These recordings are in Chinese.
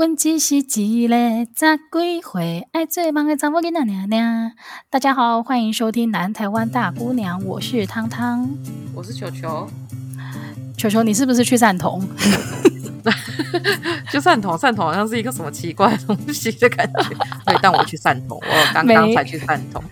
问只是一个十几岁爱做梦的查某囡仔娘娘。大家好，欢迎收听南台湾大姑娘，我是汤汤，我是球球。球球，你是不是去汕头？就汕头，汕头好像是一个什么奇怪的东西的感觉。对，但我去汕头，我刚刚才去汕头。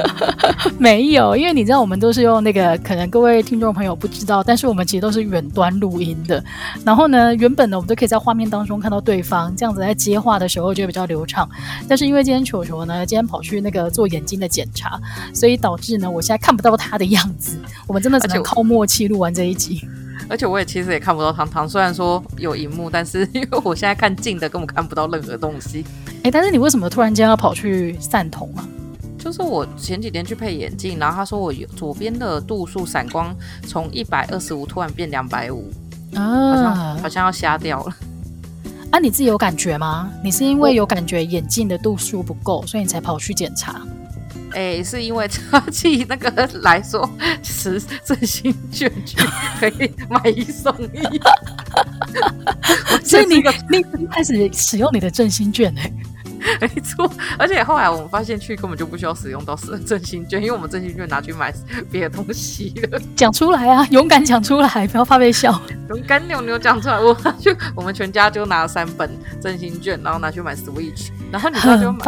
没有，因为你知道，我们都是用那个，可能各位听众朋友不知道，但是我们其实都是远端录音的。然后呢，原本呢，我们都可以在画面当中看到对方，这样子在接话的时候就会比较流畅。但是因为今天球球呢，今天跑去那个做眼睛的检查，所以导致呢，我现在看不到他的样子。我们真的只能靠默契录完这一集。而且我也其实也看不到糖糖，虽然说有荧幕，但是因为我现在看近的根本看不到任何东西。哎，但是你为什么突然间要跑去散瞳啊？就是我前几天去配眼镜，然后他说我有左边的度数散光从一百二十五突然变两百五，啊，好像好像要瞎掉了。啊，你自己有感觉吗？你是因为有感觉眼镜的度数不够，所以你才跑去检查？哎，是因为 他寄那个来说持振兴券去可以买一送一，所以你你开始使用你的振兴券哎。没错，而且后来我们发现去根本就不需要使用到振兴券，因为我们振兴券拿去买别的东西了。讲出来啊，勇敢讲出来，不要怕被笑。勇敢扭扭讲出来，我就我们全家就拿了三本振兴券，然后拿去买 Switch，然后你知道就买，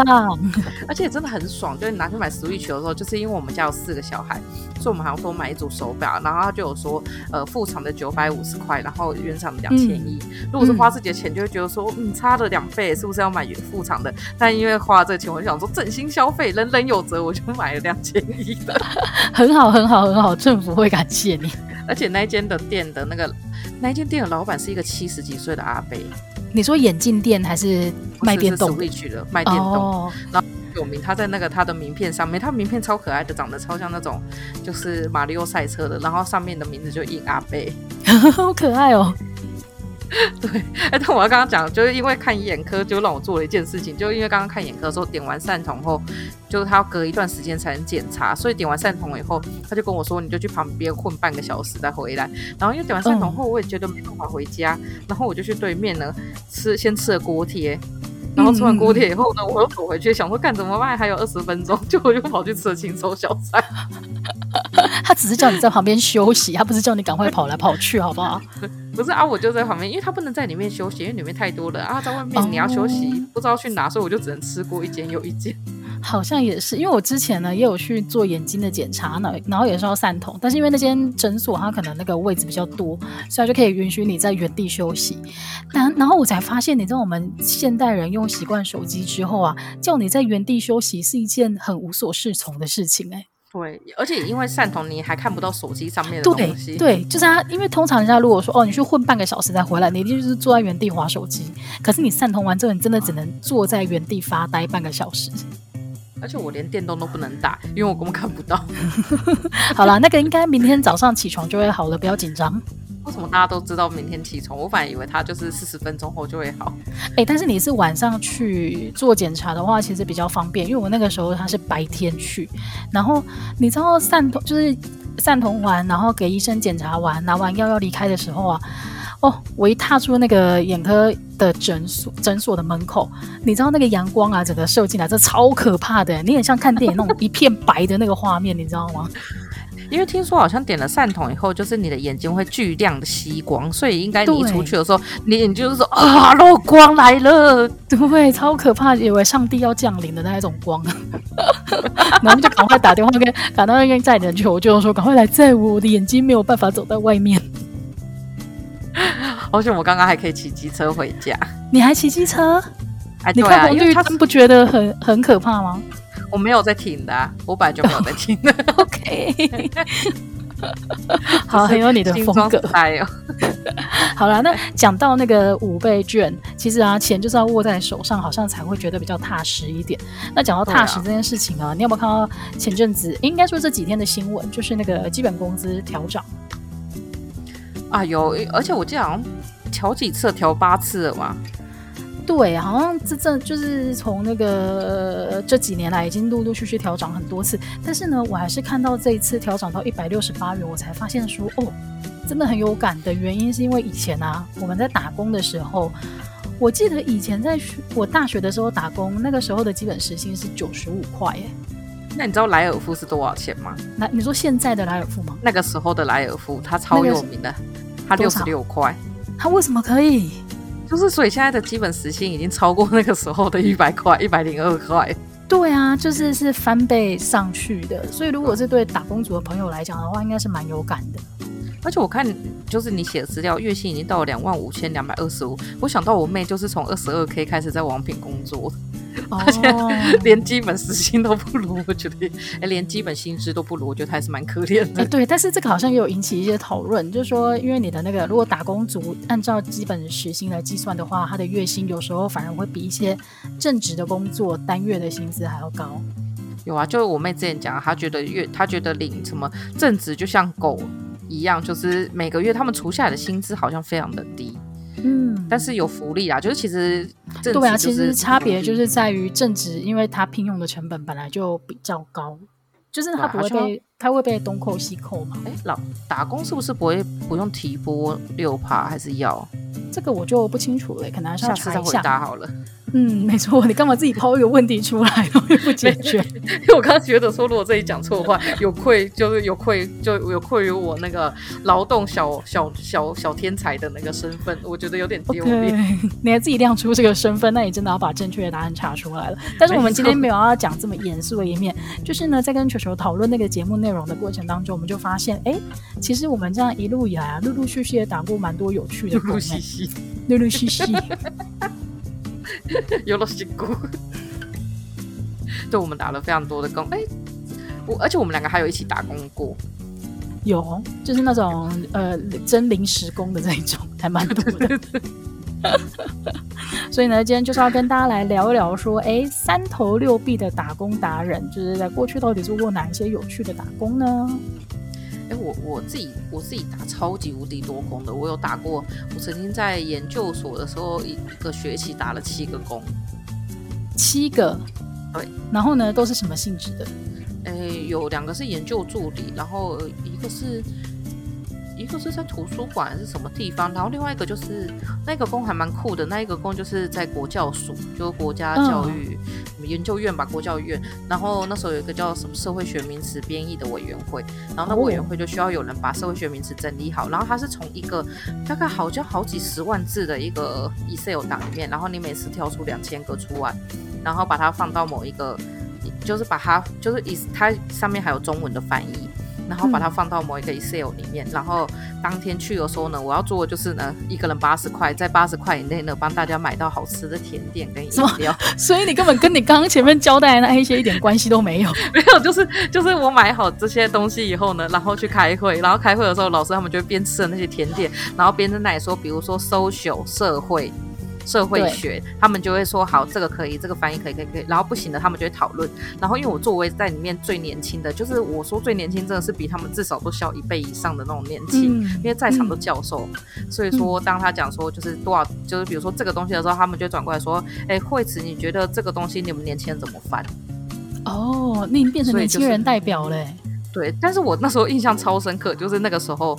而且真的很爽，就是拿去买 Switch 的时候，就是因为我们家有四个小孩，所以我们好像多买一组手表，然后他就有说，呃，副厂的九百五十块，然后原厂的两千一。如果是花自己的钱，就会觉得说，嗯，差了两倍，是不是要买原副厂的？但因为花这个钱，我就想说振兴消费，人人有责，我就买了两千一的，很好，很好，很好，政府会感谢你。而且那间的店的那个，那间店的老板是一个七十几岁的阿伯。你说眼镜店还是卖电动？是去的卖电动，哦、然后有名，他在那个他的名片上面，他名片超可爱的，长得超像那种就是马里奥赛车的，然后上面的名字就印阿贝，好可爱哦。对，哎，但我要刚刚讲，就是因为看眼科，就让我做了一件事情，就因为刚刚看眼科的时候点完散瞳后，就是他要隔一段时间才能检查，所以点完散瞳以后，他就跟我说，你就去旁边混半个小时再回来。然后因为点完散瞳后，我也觉得没办法回家，嗯、然后我就去对面呢吃，先吃了锅贴，然后吃完锅贴以后呢，我又走回去想说干怎么办，还有二十分钟，就我就跑去吃了清粥小菜。他只是叫你在旁边休息，他不是叫你赶快跑来跑去，好不好？不是啊，我就在旁边，因为他不能在里面休息，因为里面太多了啊，在外面你要休息，不知道去哪，所以我就只能吃过一间又一间。好像也是，因为我之前呢也有去做眼睛的检查呢，然后也是要散瞳，但是因为那间诊所它可能那个位置比较多，所以就可以允许你在原地休息。然然后我才发现，你知道我们现代人用习惯手机之后啊，叫你在原地休息是一件很无所适从的事情哎、对，而且因为散瞳，你还看不到手机上面的东西。对，对，就是他，因为通常人家如果说哦，你去混半个小时再回来，你一定就是坐在原地划手机。可是你散瞳完之后，你真的只能坐在原地发呆半个小时。而且我连电动都不能打，因为我根本看不到。好了，那个应该明天早上起床就会好了，不要紧张。为什么大家都知道明天起床？我反而以为他就是四十分钟后就会好。哎、但是你是晚上去做检查的话，其实比较方便，因为我那个时候他是白天去，然后你知道散瞳就是散瞳完，然后给医生检查完，拿完药要离开的时候啊，哦，我一踏出那个眼科的诊所诊所的门口，你知道那个阳光啊，整个射进来，这超可怕的，你很像看电影那种一片白的那个画面，你知道吗？因为听说好像点了散瞳以后，就是你的眼睛会巨量的吸光，所以应该你一出去的时候，你眼睛就是说啊，漏光来了，对？超可怕，以为上帝要降临的那一种光，然后就赶快打电话跟打电话跟载人求救，说赶快来载我，我的眼睛没有办法走在外面。而且我刚刚还可以骑机车回家，你还骑机车？哎，你看红绿灯不觉得很很可怕吗？我没有在停的、啊，我本来就没有在停的。Oh, OK，好，很有你的风格。好了，那讲到那个五倍券，其实啊，钱就是要握在手上，好像才会觉得比较踏实一点。那讲到踏实这件事情啊，你有没有看到前阵子应该说这几天的新闻，就是那个基本工资调涨啊？有，而且我记得好像调几次，调八次了嘛。对，好像这这就是从那个、呃、这几年来已经陆陆续续调涨很多次，但是呢，我还是看到这一次调涨到一百六十八元，我才发现说，哦，真的很有感的原因是因为以前啊，我们在打工的时候，我记得以前在我大学的时候打工，那个时候的基本时薪是九十五块耶。那你知道莱尔夫是多少钱吗？那你说现在的莱尔夫吗？那个时候的莱尔夫，他超有名的，他六十六块。他为什么可以？就是所以现在的基本时薪已经超过那个时候的一百块，一百零二块。对啊，就是是翻倍上去的。所以如果是对打工族的朋友来讲的话，应该是蛮有感的。而且我看，就是你写的资料，月薪已经到了两万五千两百二十五。我想到我妹就是从二十二 K 开始在王品工作。而且连基本时薪都不如，我觉得，哎，连基本薪资都不如，我觉得还是蛮可怜的。对，但是这个好像也有引起一些讨论，就是说，因为你的那个，如果打工族按照基本时薪来计算的话，他的月薪有时候反而会比一些正职的工作单月的薪资还要高。有啊，就是我妹之前讲，她觉得月，她觉得领什么正职就像狗一样，就是每个月他们除下来的薪资好像非常的低。嗯，但是有福利啊，就是其实、就是、对啊，其实差别就是在于正职，因为他聘用的成本本来就比较高，就是他不会被他会被东扣西扣嘛。哎，老打工是不是不会不用提拨六趴，还是要？这个我就不清楚了，可能还是要查一下。下次再回答好了。嗯，没错，你干嘛自己抛一个问题出来，然后又不解决？因为我刚刚觉得说，如果自己讲错的话，有愧就是有愧，就有愧于我那个劳动小小小小天才的那个身份，我觉得有点丢脸。Okay, 你还自己亮出这个身份，那你真的要把正确的答案查出来了。但是我们今天没有要讲这么严肃的一面，就是呢，在跟球球讨论那个节目内容的过程当中，我们就发现，哎，其实我们这样一路以来啊，陆陆续续也打过蛮多有趣的工，陆陆续续，陆陆续续。有了辛苦，对，我们打了非常多的工，哎，我而且我们两个还有一起打工过，有，就是那种呃真临时工的那种，还蛮多的。所以呢，今天就是要跟大家来聊一聊，说，哎，三头六臂的打工达人，就是在过去到底做过哪一些有趣的打工呢？哎，我我自己我自己打超级无敌多工的，我有打过。我曾经在研究所的时候，一个学期打了七个工，七个，对。然后呢，都是什么性质的？哎，有两个是研究助理，然后一个是。一个是在图书馆还是什么地方，然后另外一个就是那个工还蛮酷的，那一个工就是在国教署，就国家教育研究院吧，国教院。然后那时候有一个叫什么社会学名词编译的委员会，然后那委员会就需要有人把社会学名词整理好，然后它是从一个大概好像好几十万字的一个 Excel 档里面，然后你每次挑出两千个出来，然后把它放到某一个，就是把它就是以它上面还有中文的翻译。然后把它放到某一个 Excel 里面，嗯、然后当天去的时候呢，我要做的就是呢，一个人八十块，在八十块以内呢，帮大家买到好吃的甜点跟饮料。所以你根本跟你刚刚前面交代的那一些一点关系都没有。没有，就是就是我买好这些东西以后呢，然后去开会，然后开会的时候，老师他们就会边吃的那些甜点，然后边在那里说，比如说 social 社会。社会学，他们就会说好，这个可以，这个翻译可以，可以，可以。然后不行的，他们就会讨论。然后因为我作为在里面最年轻的，就是我说最年轻，真的是比他们至少都小一倍以上的那种年轻，嗯、因为在场都教授。嗯、所以说，当他讲说就是多少，就是比如说这个东西的时候，他们就转过来说：“哎，惠慈，你觉得这个东西你们年轻人怎么翻？”哦，那你变成年轻人代表嘞。对，但是我那时候印象超深刻，就是那个时候，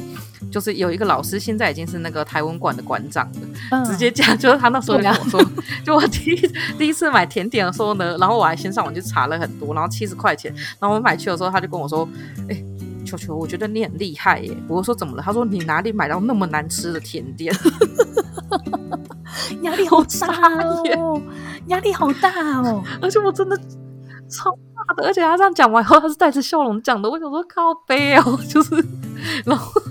就是有一个老师，现在已经是那个台湾馆的馆长了，嗯、直接讲，就是他那时候跟我说，啊、就我第一第一次买甜点的时候呢，然后我还先上网去查了很多，然后七十块钱，然后我买去的时候，他就跟我说，哎，球球，我觉得你很厉害耶，我说怎么了？他说你哪里买到那么难吃的甜点？压力好大哦，压力好大哦，而且我真的超大的。而且他这样讲完以后，他是带着笑容讲的。我想说靠背哦，就是，然后。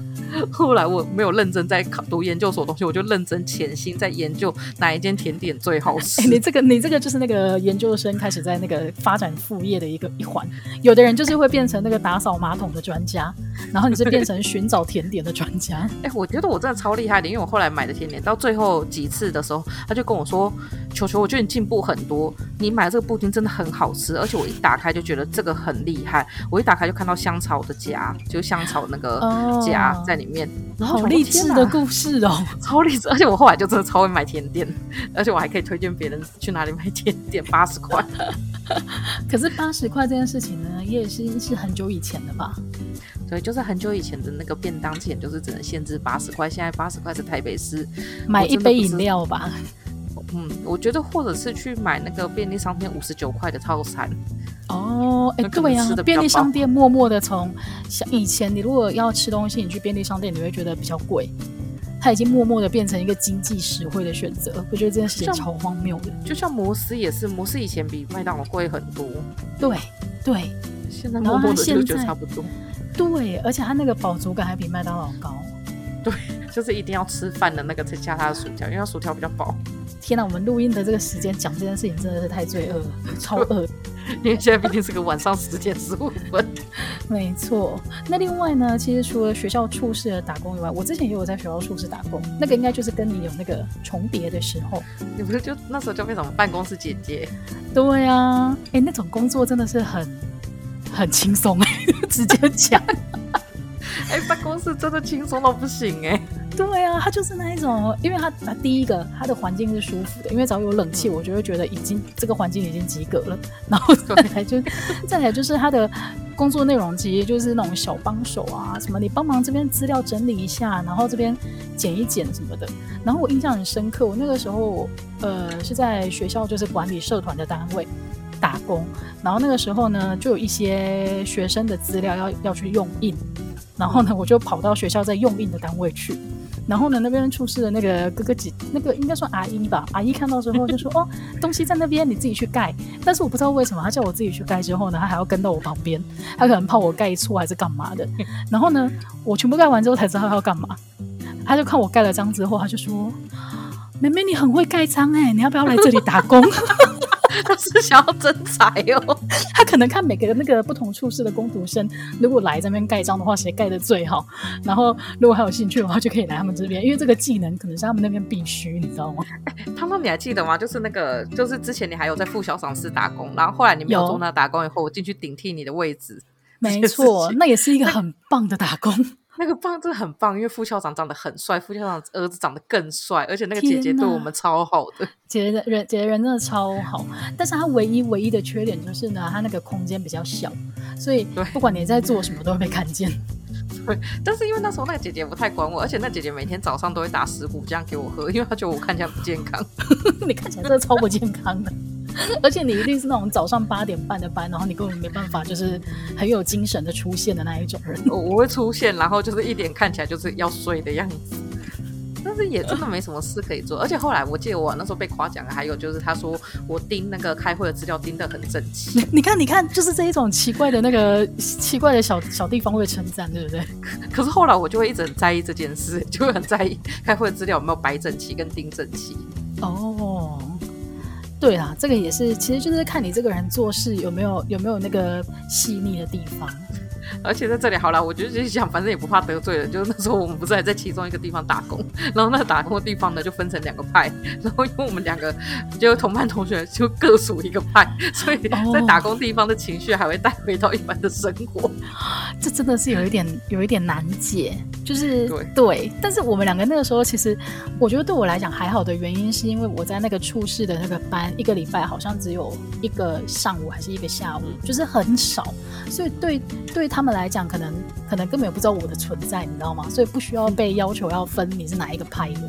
后来我没有认真在考读研究所的东西，我就认真潜心在研究哪一间甜点最好吃。欸、你这个你这个就是那个研究生开始在那个发展副业的一个一环。有的人就是会变成那个打扫马桶的专家，然后你是变成寻找甜点的专家。哎、欸，我觉得我真的超厉害的，因为我后来买的甜点到最后几次的时候，他就跟我说：“球球，我觉得你进步很多，你买的这个布丁真的很好吃，而且我一打开就觉得这个很厉害。我一打开就看到香草的夹，就是香草那个夹在里面。”面，好励志的故事哦，超励志！而且我后来就真的超会买甜点，而且我还可以推荐别人去哪里买甜点，八十块。可是八十块这件事情呢，也是是很久以前的吧？对，就是很久以前的那个便当钱，就是只能限制八十块。现在八十块是台北市买一杯饮料吧。嗯，我觉得或者是去买那个便利商店五十九块的套餐。哦，哎，对呀，便利商店默默的从像以前，你如果要吃东西，你去便利商店，你会觉得比较贵。它已经默默的变成一个经济实惠的选择，我觉得这件事情超荒谬的。就像摩斯也是，摩斯以前比麦当劳贵很多。对对，现在默默的就觉得差不多。对，而且它那个饱足感还比麦当劳高。对，就是一定要吃饭的那个才加它的薯条，因为它薯条比较饱。天哪，我们录音的这个时间讲这件事情真的是太罪恶了，超恶。因为现在毕竟是个晚上十点十五分。没错。那另外呢，其实除了学校处室的打工以外，我之前也有在学校处室打工，那个应该就是跟你有那个重叠的时候。你不是就那时候就变成办公室姐姐？对呀、啊，哎，那种工作真的是很很轻松哎，直接讲。哎，办公室真的轻松到不行哎。对啊，他就是那一种，因为他他第一个他的环境是舒服的，因为只要有冷气，我就会觉得已经这个环境已经及格了。然后再来就 再来就是他的工作内容，其实就是那种小帮手啊，什么你帮忙这边资料整理一下，然后这边剪一剪什么的。然后我印象很深刻，我那个时候呃是在学校就是管理社团的单位打工，然后那个时候呢就有一些学生的资料要要去用印，然后呢我就跑到学校在用印的单位去。然后呢，那边出事的那个哥哥姐，那个应该算阿姨吧。阿姨看到之后就说：“哦，东西在那边，你自己去盖。”但是我不知道为什么，他叫我自己去盖之后呢，他还要跟到我旁边，他可能怕我盖错还是干嘛的。然后呢，我全部盖完之后才知道他要干嘛。他就看我盖了章之后，他就说：“妹妹，你很会盖章哎，你要不要来这里打工？” 他是想要征才哦，他可能看每个那个不同处室的工读生，如果来这边盖章的话，谁盖的最好？然后如果还有兴趣的话，就可以来他们这边，因为这个技能可能是他们那边必须，你知道吗？汤汤，你还记得吗？就是那个，就是之前你还有在副小赏室打工，然后后来你没有做那打工以后，我进去顶替你的位置。没错，那也是一个很棒的打工。那个棒真的很棒，因为副校长长得很帅，副校长儿子长得更帅，而且那个姐姐对我们超好的。姐姐的人，姐姐人真的超好，但是她唯一唯一的缺点就是呢，她那个空间比较小，所以不管你在做什么都会被看见。对，但是因为那时候那个姐姐不太管我，而且那姐姐每天早上都会打十谷浆给我喝，因为她觉得我看起来不健康。你看起来真的超不健康的。而且你一定是那种早上八点半的班，然后你根本没办法，就是很有精神的出现的那一种人。我我会出现，然后就是一点看起来就是要睡的样子，但是也真的没什么事可以做。而且后来我记得我那时候被夸奖，还有就是他说我盯那个开会的资料盯得很整齐。你看，你看，就是这一种奇怪的那个奇怪的小小地方会称赞，对不对？可是后来我就会一直很在意这件事，就会很在意开会的资料有没有摆整齐跟盯整齐。哦。对啦，这个也是，其实就是看你这个人做事有没有有没有那个细腻的地方。而且在这里好了，我就是想，反正也不怕得罪人。就是那时候我们不是还在其中一个地方打工，然后那个打工的地方呢就分成两个派，然后因为我们两个就同班同学就各属一个派，所以在打工地方的情绪还会带回到一般的生活。这真的是有一点有一点难解，就是对对。但是我们两个那个时候，其实我觉得对我来讲还好的原因，是因为我在那个处室的那个班，一个礼拜好像只有一个上午还是一个下午，就是很少，所以对对他们来讲，可能可能根本也不知道我的存在，你知道吗？所以不需要被要求要分你是哪一个派的。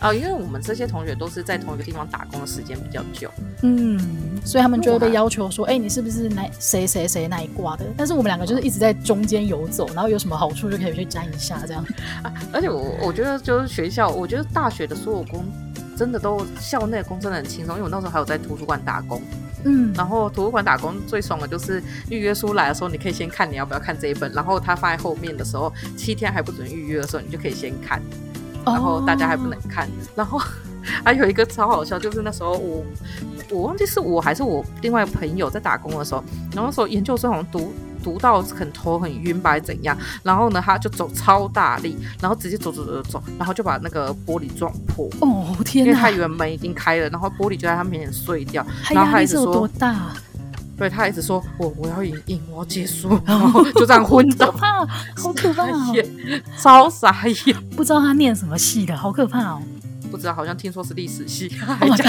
啊、哦，因为我们这些同学都是在同一个地方打工的时间比较久，嗯，所以他们就会被要求说，哎、欸，你是不是哪谁谁谁那一挂的？但是我们两个就是一直在中间游走，然后有什么好处就可以去沾一下这样。啊，而且我我觉得就是学校，我觉得大学的所有工真的都校内工真的很轻松，因为我那时候还有在图书馆打工，嗯，然后图书馆打工最爽的就是预约书来的时候，你可以先看你要不要看这一本，然后它放在后面的时候，七天还不准预约的时候，你就可以先看。然后大家还不能看，oh. 然后还有一个超好笑，就是那时候我我忘记是我还是我另外朋友在打工的时候，然后那时候研究生好像读读到很头很晕吧，还是怎样，然后呢他就走超大力，然后直接走走走走，然后就把那个玻璃撞破。哦、oh, 天哪！因为他以为门已经开了，然后玻璃就在他面前碎掉。他压力是有多大？对，他一直说我我要赢赢，我要结束，然后就这样昏倒，好可怕，好可怕哦，超傻眼，不知道他念什么系的，好可怕哦，不知道，好像听说是历史系，还讲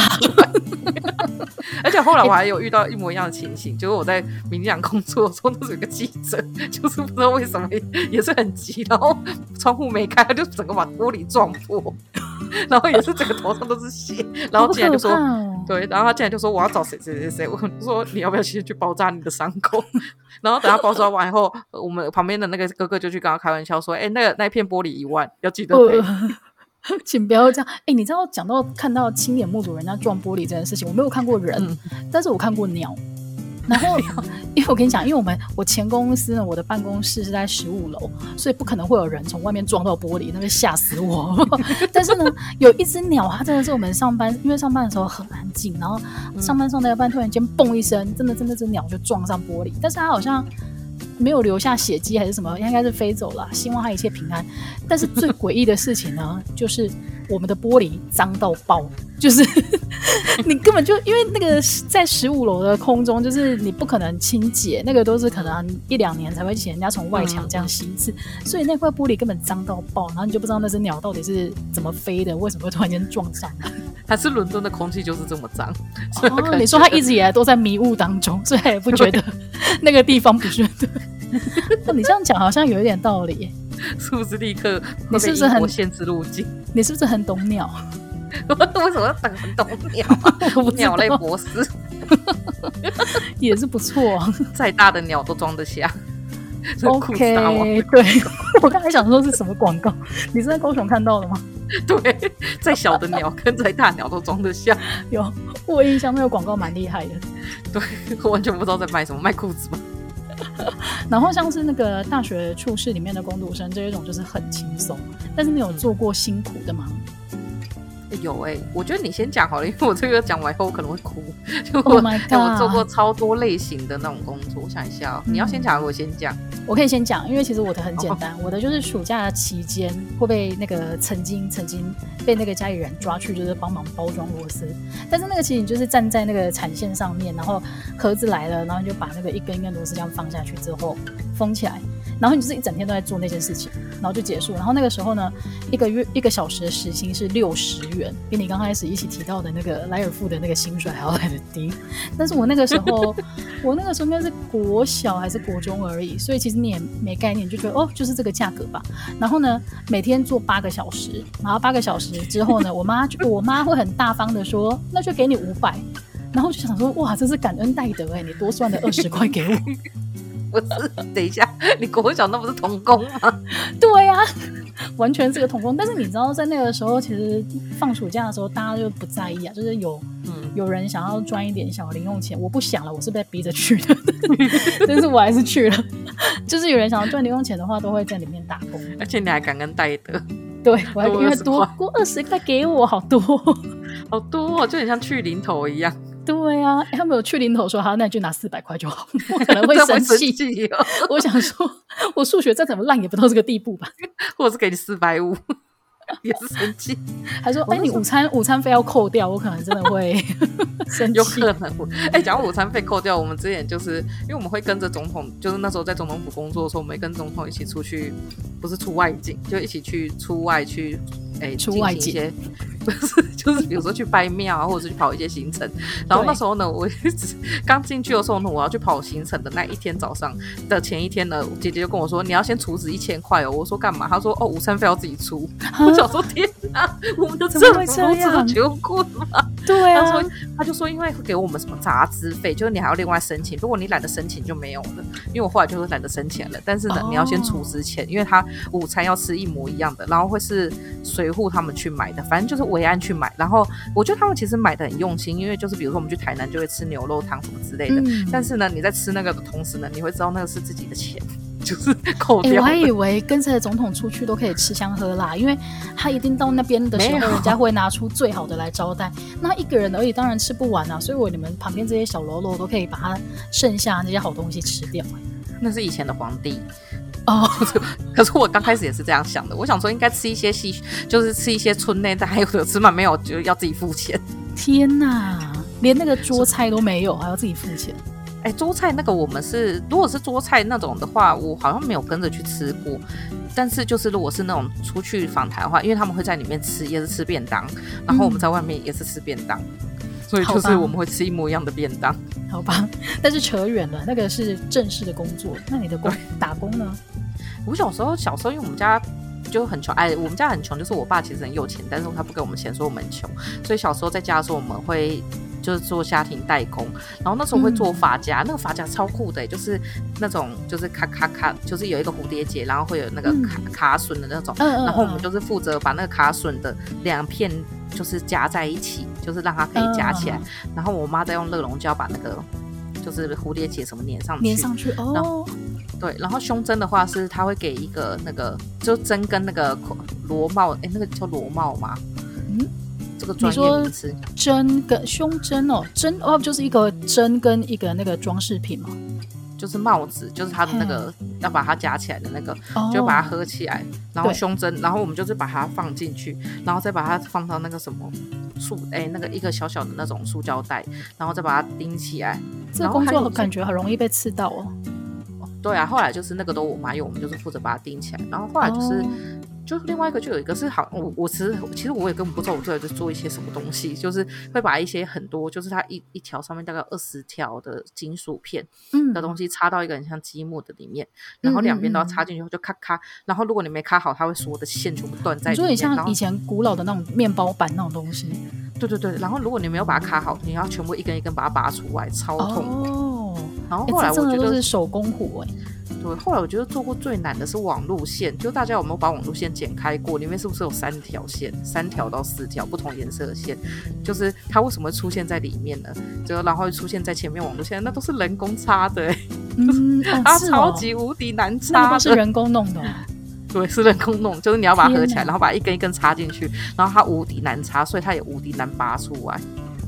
而且后来我还有 遇到一模一样的情形，就是我在明亮工作的时候，那时候有个记者，就是不知道为什么也是很急，然后窗户没开，他就整个把玻璃撞破。然后也是整个头上都是血，然后进来就说，对，然后他进来就说我要找谁谁谁谁，我说你要不要先去包扎你的伤口？然后等他包扎完以后，我们旁边的那个哥哥就去跟他开玩笑说，哎，那个那片玻璃一万，要记得赔。请不要这样，哎，你知道讲到看到亲眼目睹人家撞玻璃这件事情，我没有看过人，嗯、但是我看过鸟。然后，因为我跟你讲，因为我们我前公司呢，我的办公室是在十五楼，所以不可能会有人从外面撞到玻璃，那会吓死我。但是呢，有一只鸟，它真的是我们上班，因为上班的时候很安静，然后上班上到一半，突然间嘣一声，真的真的只鸟就撞上玻璃，但是它好像没有留下血迹还是什么，应该是飞走了，希望他一切平安。但是最诡异的事情呢，就是我们的玻璃脏到爆。就是 你根本就因为那个在十五楼的空中，就是你不可能清洁，那个都是可能一两年才会请人家从外墙这样洗一次，嗯、所以那块玻璃根本脏到爆，然后你就不知道那只鸟到底是怎么飞的，为什么会突然间撞上来？还是伦敦的空气就是这么脏？哦，你说他一直以来都在迷雾当中，所以他也不觉得 那个地方不是对。那 你这样讲好像有一点道理，是不是立刻你是不是很限制路径？你是不是很懂鸟？我为什么要等很懂鸟啊？鸟类博士也是不错，再大的鸟都装得下。OK，对，我刚才想说是什么广告？你是在高雄看到的吗？对，再小的鸟跟再大鸟都装得下。有，我印象那个广告蛮厉害的。对，我完全不知道在卖什么，卖裤子吗？然后像是那个大学处室里面的工读生这一种，就是很轻松。但是你有做过辛苦的吗？有哎、欸，我觉得你先讲好了，因为我这个讲完以后我可能会哭。就我、oh、我做过超多类型的那种工作，我想一下、喔，嗯、你要先讲，我先讲。我可以先讲，因为其实我的很简单，oh. 我的就是暑假期间会被那个曾经曾经被那个家里人抓去，就是帮忙包装螺丝。但是那个其实你就是站在那个产线上面，然后盒子来了，然后你就把那个一根一根螺丝这样放下去之后封起来。然后你就是一整天都在做那件事情，然后就结束。然后那个时候呢，一个月一个小时的时薪是六十元，比你刚开始一起提到的那个莱尔富的那个薪水还要来得低。但是我那个时候，我那个时候应该是国小还是国中而已，所以其实你也没概念，就觉得哦，就是这个价格吧。然后呢，每天做八个小时，然后八个小时之后呢，我妈就我妈会很大方的说，那就给你五百。然后就想说，哇，真是感恩戴德哎，你多算了二十块给我。不是，等一下，你国小那不是童工吗？对呀、啊，完全是个童工。但是你知道，在那个时候，其实放暑假的时候，大家就不在意啊。就是有，嗯，有人想要赚一点小零用钱，我不想了，我是被逼着去的，但是我还是去了。就是有人想要赚零用钱的话，都会在里面打工。而且你还感恩戴德，对，我还因为多过二十块给我，好多，好多，就很像去零头一样。对啊，他们有去零头说好，那你就拿四百块就好。我可能会生气，哦、我想说，我数学再怎么烂也不到这个地步吧。或者是给你四百五，也是生气。还说，哎、欸，你午餐午餐费要扣掉，我可能真的会 生气。有可能。哎、欸，讲午餐费扣掉，我们之前就是因为我们会跟着总统，就是那时候在总统府工作的时候，我们会跟总统一起出去，不是出外景，就一起去出外去。哎，出外景，不是就是比如说去拜庙啊，或者是去跑一些行程。然后那时候呢，我一直刚进去的时候呢，我要去跑行程的那一天早上的前一天呢，姐姐就跟我说，你要先储值一千块哦。我说干嘛？她说哦，午餐费要自己出。我想说天哪，我们的政府都这么穷困吗？对啊。他说他就说，因为会给我们什么杂资费，就是你还要另外申请。如果你懒得申请就没有了。因为我后来就是懒得申请了。但是呢，你要先储值钱，因为他午餐要吃一模一样的，然后会是随。维护他们去买的，反正就是维安去买。然后我觉得他们其实买的很用心，因为就是比如说我们去台南就会吃牛肉汤什么之类的。嗯、但是呢，你在吃那个的同时呢，你会知道那个是自己的钱，就是扣掉、欸。我还以为跟着总统出去都可以吃香喝辣，因为他一定到那边的时候，人家会拿出最好的来招待。那一个人而已，当然吃不完啊。所以我你们旁边这些小喽啰都可以把它剩下那些好东西吃掉。那是以前的皇帝。哦，可是我刚开始也是这样想的。我想说应该吃一些西，就是吃一些村内，但还有的吃嘛，没有就要自己付钱。天哪，连那个桌菜都没有，还要自己付钱？哎，桌菜那个我们是，如果是桌菜那种的话，我好像没有跟着去吃过。但是就是如果是那种出去访谈的话，因为他们会在里面吃，也是吃便当，然后我们在外面也是吃便当，嗯、所以就是我们会吃一模一样的便当。好吧，但是扯远了，那个是正式的工作。那你的工打工呢？我小时候，小时候因为我们家就很穷。哎，我们家很穷，就是我爸其实很有钱，但是他不给我们钱，说我们穷。所以小时候在家的时候，我们会就是做家庭代工，然后那时候会做发夹，嗯、那个发夹超酷的，就是那种就是卡卡卡，就是有一个蝴蝶结，然后会有那个卡、嗯、卡榫的那种，嗯、然后我们就是负责把那个卡榫的两片就是夹在一起，就是让它可以夹起来，嗯、然后我妈再用热熔胶把那个。就是蝴蝶结什么粘上去，粘上去哦。对，然后胸针的话是它会给一个那个，就针跟那个螺帽，哎，那个叫螺帽吗？嗯，这个专业名词。针跟胸针哦，针哦，就是一个针跟一个那个装饰品嘛。就是帽子，就是它的那个要把它夹起来的那个，就把它合起来，然后胸针，然后我们就是把它放进去，然后再把它放到那个什么塑，哎，那个一个小小的那种塑胶袋，然后再把它钉起来。这个工作感觉很容易被刺到哦。对啊，后来就是那个都我妈用，我们就是负责把它钉起来，然后后来就是。就另外一个就有一个是好，我我其实其实我也根本不知道我在做一些什么东西，就是会把一些很多就是它一一条上面大概二十条的金属片的东西插到一个很像积木的里面，嗯、然后两边都要插进去后就咔咔，然后如果你没卡好，它会所有的线全部断在里面。所以像以前古老的那种面包板那种东西。对对对，然后如果你没有把它卡好，你要全部一根一根把它拔出来，超痛。哦。然后后来我觉得、欸、是手工活哎。对，后来我觉得做过最难的是网路线，就大家有没有把网路线剪开过？里面是不是有三条线，三条到四条不同颜色的线？就是它为什么会出现在里面呢？就然后会出现在前面网路线，那都是人工插的、欸，嗯，它超级无敌难插，是人工弄的。对，是人工弄，就是你要把它合起来，然后把一根一根插进去，然后它无敌难插，所以它也无敌难拔出来。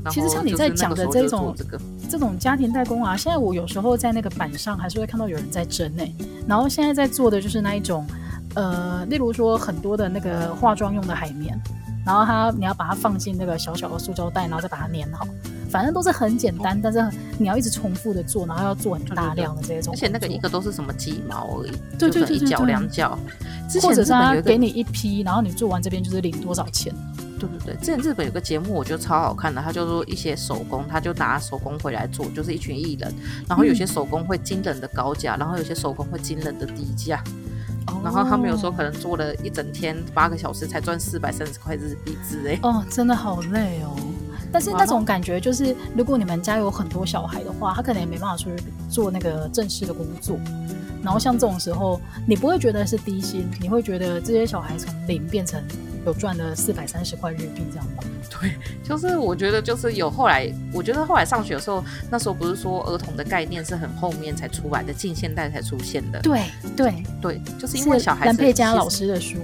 其实像你在讲的这种这种家庭代工啊，现在我有时候在那个板上还是会看到有人在争呢。然后现在在做的就是那一种，呃，例如说很多的那个化妆用的海绵，然后它你要把它放进那个小小的塑胶袋，然后再把它粘好。反正都是很简单，但是你要一直重复的做，然后要做很大量的这种。而且那个一个都是什么几毛而已，对对对，一角两角。或者是他给你一批，然后你做完这边就是领多少钱。对对对，之前日本有个节目，我觉得超好看的，他就说一些手工，他就拿手工回来做，就是一群艺人，然后有些手工会惊人的高价，然后有些手工会惊人的低价，然后他们有时候可能做了一整天八个小时才赚四百三十块日币之类。哦，真的好累哦。但是那种感觉就是，如果你们家有很多小孩的话，他可能也没办法出去做那个正式的工作。然后像这种时候，你不会觉得是低薪，你会觉得这些小孩从零变成有赚了四百三十块日币这样吧？对，就是我觉得就是有后来，我觉得后来上学的时候，那时候不是说儿童的概念是很后面才出来的，近现代才出现的。对对对，就是因为小孩子。蓝佩嘉老师的书。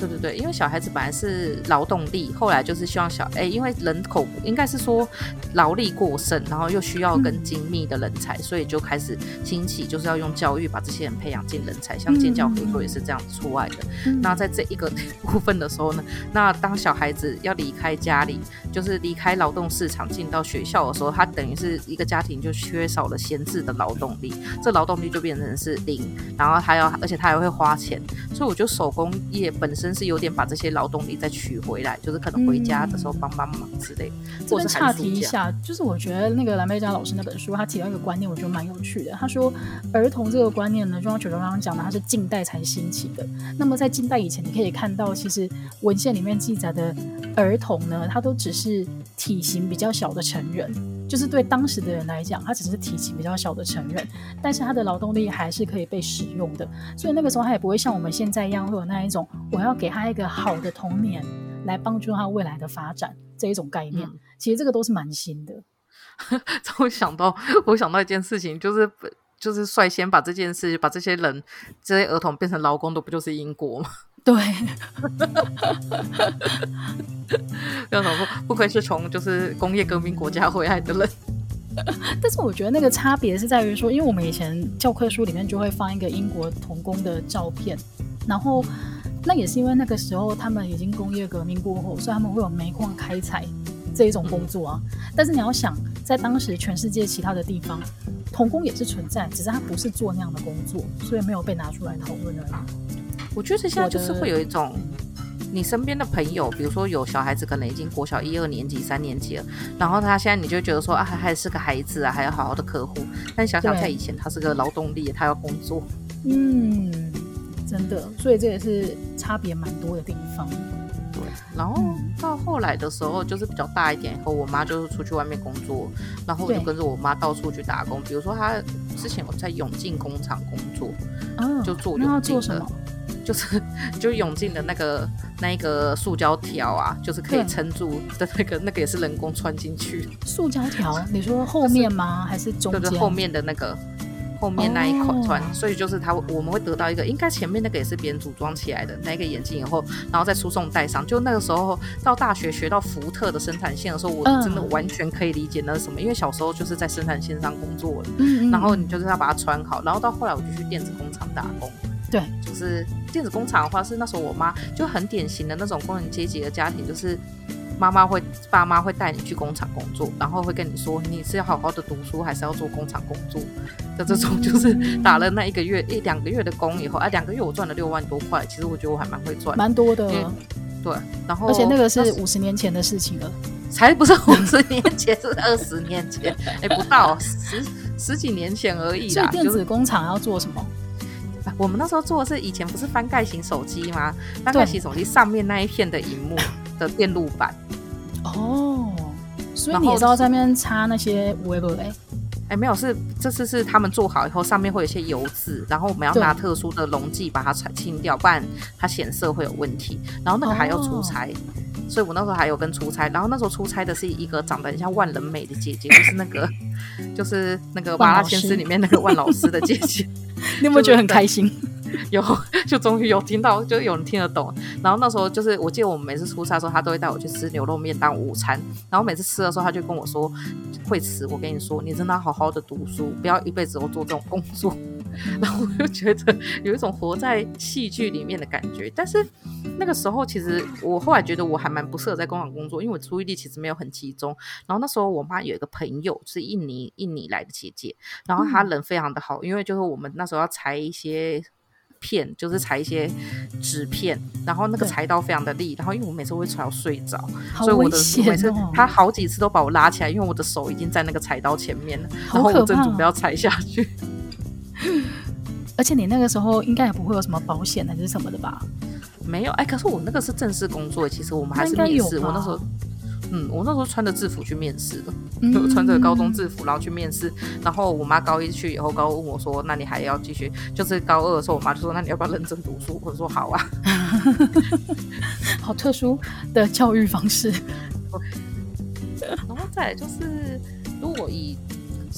对对对，因为小孩子本来是劳动力，后来就是希望小哎，因为人口应该是说劳力过剩，然后又需要更精密的人才，嗯、所以就开始兴起，就是要用教育把这些人培养进人才，像建教合作也是这样子出来的。嗯、那在这一个 部分的时候呢，那当小孩子要离开家里，就是离开劳动市场进到学校的时候，他等于是一个家庭就缺少了闲置的劳动力，这劳动力就变成是零，然后他要，而且他还会花钱，所以我觉得手工业本身。是有点把这些劳动力再取回来，就是可能回家的时候帮帮忙之类。这边岔题一下，就是我觉得那个蓝莓佳老师那本书，他提到一个观念，我觉得蛮有趣的。他说，儿童这个观念呢，就像球球刚刚讲的，它是近代才兴起的。那么在近代以前，你可以看到，其实文献里面记载的儿童呢，他都只是体型比较小的成人。就是对当时的人来讲，他只是体型比较小的成人，但是他的劳动力还是可以被使用的。所以那个时候他也不会像我们现在一样，会有那一种我要给他一个好的童年来帮助他未来的发展这一种概念。嗯、其实这个都是蛮新的。我想到，我想到一件事情，就是就是率先把这件事，把这些人这些儿童变成劳工的，不就是英国吗？对，要怎么说？不愧是从就是工业革命国家回来的人。但是我觉得那个差别是在于说，因为我们以前教科书里面就会放一个英国童工的照片，然后那也是因为那个时候他们已经工业革命过后，所以他们会有煤矿开采这一种工作啊。但是你要想，在当时全世界其他的地方，童工也是存在，只是他不是做那样的工作，所以没有被拿出来讨论而已。我觉得现在就是会有一种，你身边的朋友，比如说有小孩子，可能已经国小一二年级、三年级了，然后他现在你就觉得说啊，还是个孩子啊，还要好好的呵护。但想想在以前，他是个劳动力，他要工作。嗯，真的，所以这也是差别蛮多的地方。对，然后到后来的时候，就是比较大一点以后，我妈就是出去外面工作，然后我就跟着我妈到处去打工。比如说，她之前有在永进工厂工作，嗯，就做永进的，就是就永进的那个那一个塑胶条啊，就是可以撑住的那个，那个也是人工穿进去。塑胶条，你说后面吗？还是中间？对对，后面的那个。后面那一款穿，所以就是它，我们会得到一个，应该前面那个也是别人组装起来的那个眼镜，以后然后再输送带上。就那个时候到大学学到福特的生产线的时候，我真的完全可以理解那是什么，因为小时候就是在生产线上工作的，然后你就是要把它穿好，然后到后来我就去电子工厂打工。对，就是电子工厂的话，是那时候我妈就很典型的那种工人阶级的家庭，就是。妈妈会，爸妈会带你去工厂工作，然后会跟你说，你是要好好的读书，还是要做工厂工作的这种，就是打了那一个月一两个月的工以后，啊，两个月我赚了六万多块，其实我觉得我还蛮会赚，蛮多的。对，然后而且那个是五十年前的事情了，才不是五十年前，是二十年前，哎，不到十十几年前而已啦。所以电子工厂要做什么？我们那时候做的是以前不是翻盖型手机吗？翻盖型手机上面那一片的荧幕的电路板。哦，所以你也知道在那边插那些微波嘞？哎，没有，是这次是他们做好以后，上面会有一些油渍，然后我们要拿特殊的溶剂把它清清掉，不然它显色会有问题。然后那个还要出差，哦、所以我那时候还有跟出差。然后那时候出差的是一个长得很像万人美的姐姐，就是那个，就是那个《麻辣鲜师》里面那个万老师的姐姐。你有没有觉得很开心？有，就终于有听到，就有人听得懂。然后那时候就是，我记得我们每次出差的时候，他都会带我去吃牛肉面当午餐。然后每次吃的时候，他就跟我说：“惠慈，我跟你说，你真的要好好的读书，不要一辈子都做这种工作。”然后我就觉得有一种活在戏剧里面的感觉。但是那个时候，其实我后来觉得我还蛮不适合在工厂工作，因为我注意力其实没有很集中。然后那时候我妈有一个朋友是印尼印尼来的姐姐，然后她人非常的好，因为就是我们那时候要裁一些。片就是裁一些纸片，然后那个裁刀非常的利，然后因为我每次会裁到睡着，哦、所以我的每次他好几次都把我拉起来，因为我的手已经在那个裁刀前面了，然后我正准备要裁下去。而且你那个时候应该也不会有什么保险还是什么的吧？没有，哎，可是我那个是正式工作，其实我们还是面试，我那时候。嗯，我那时候穿着制服去面试的，嗯、就穿着高中制服，然后去面试。然后我妈高一去以后，高二问我说：“那你还要继续？”就是高二的时候，我妈就说：“那你要不要认真读书？”我说：“好啊。”好特殊的教育方式。然后再来就是，如果以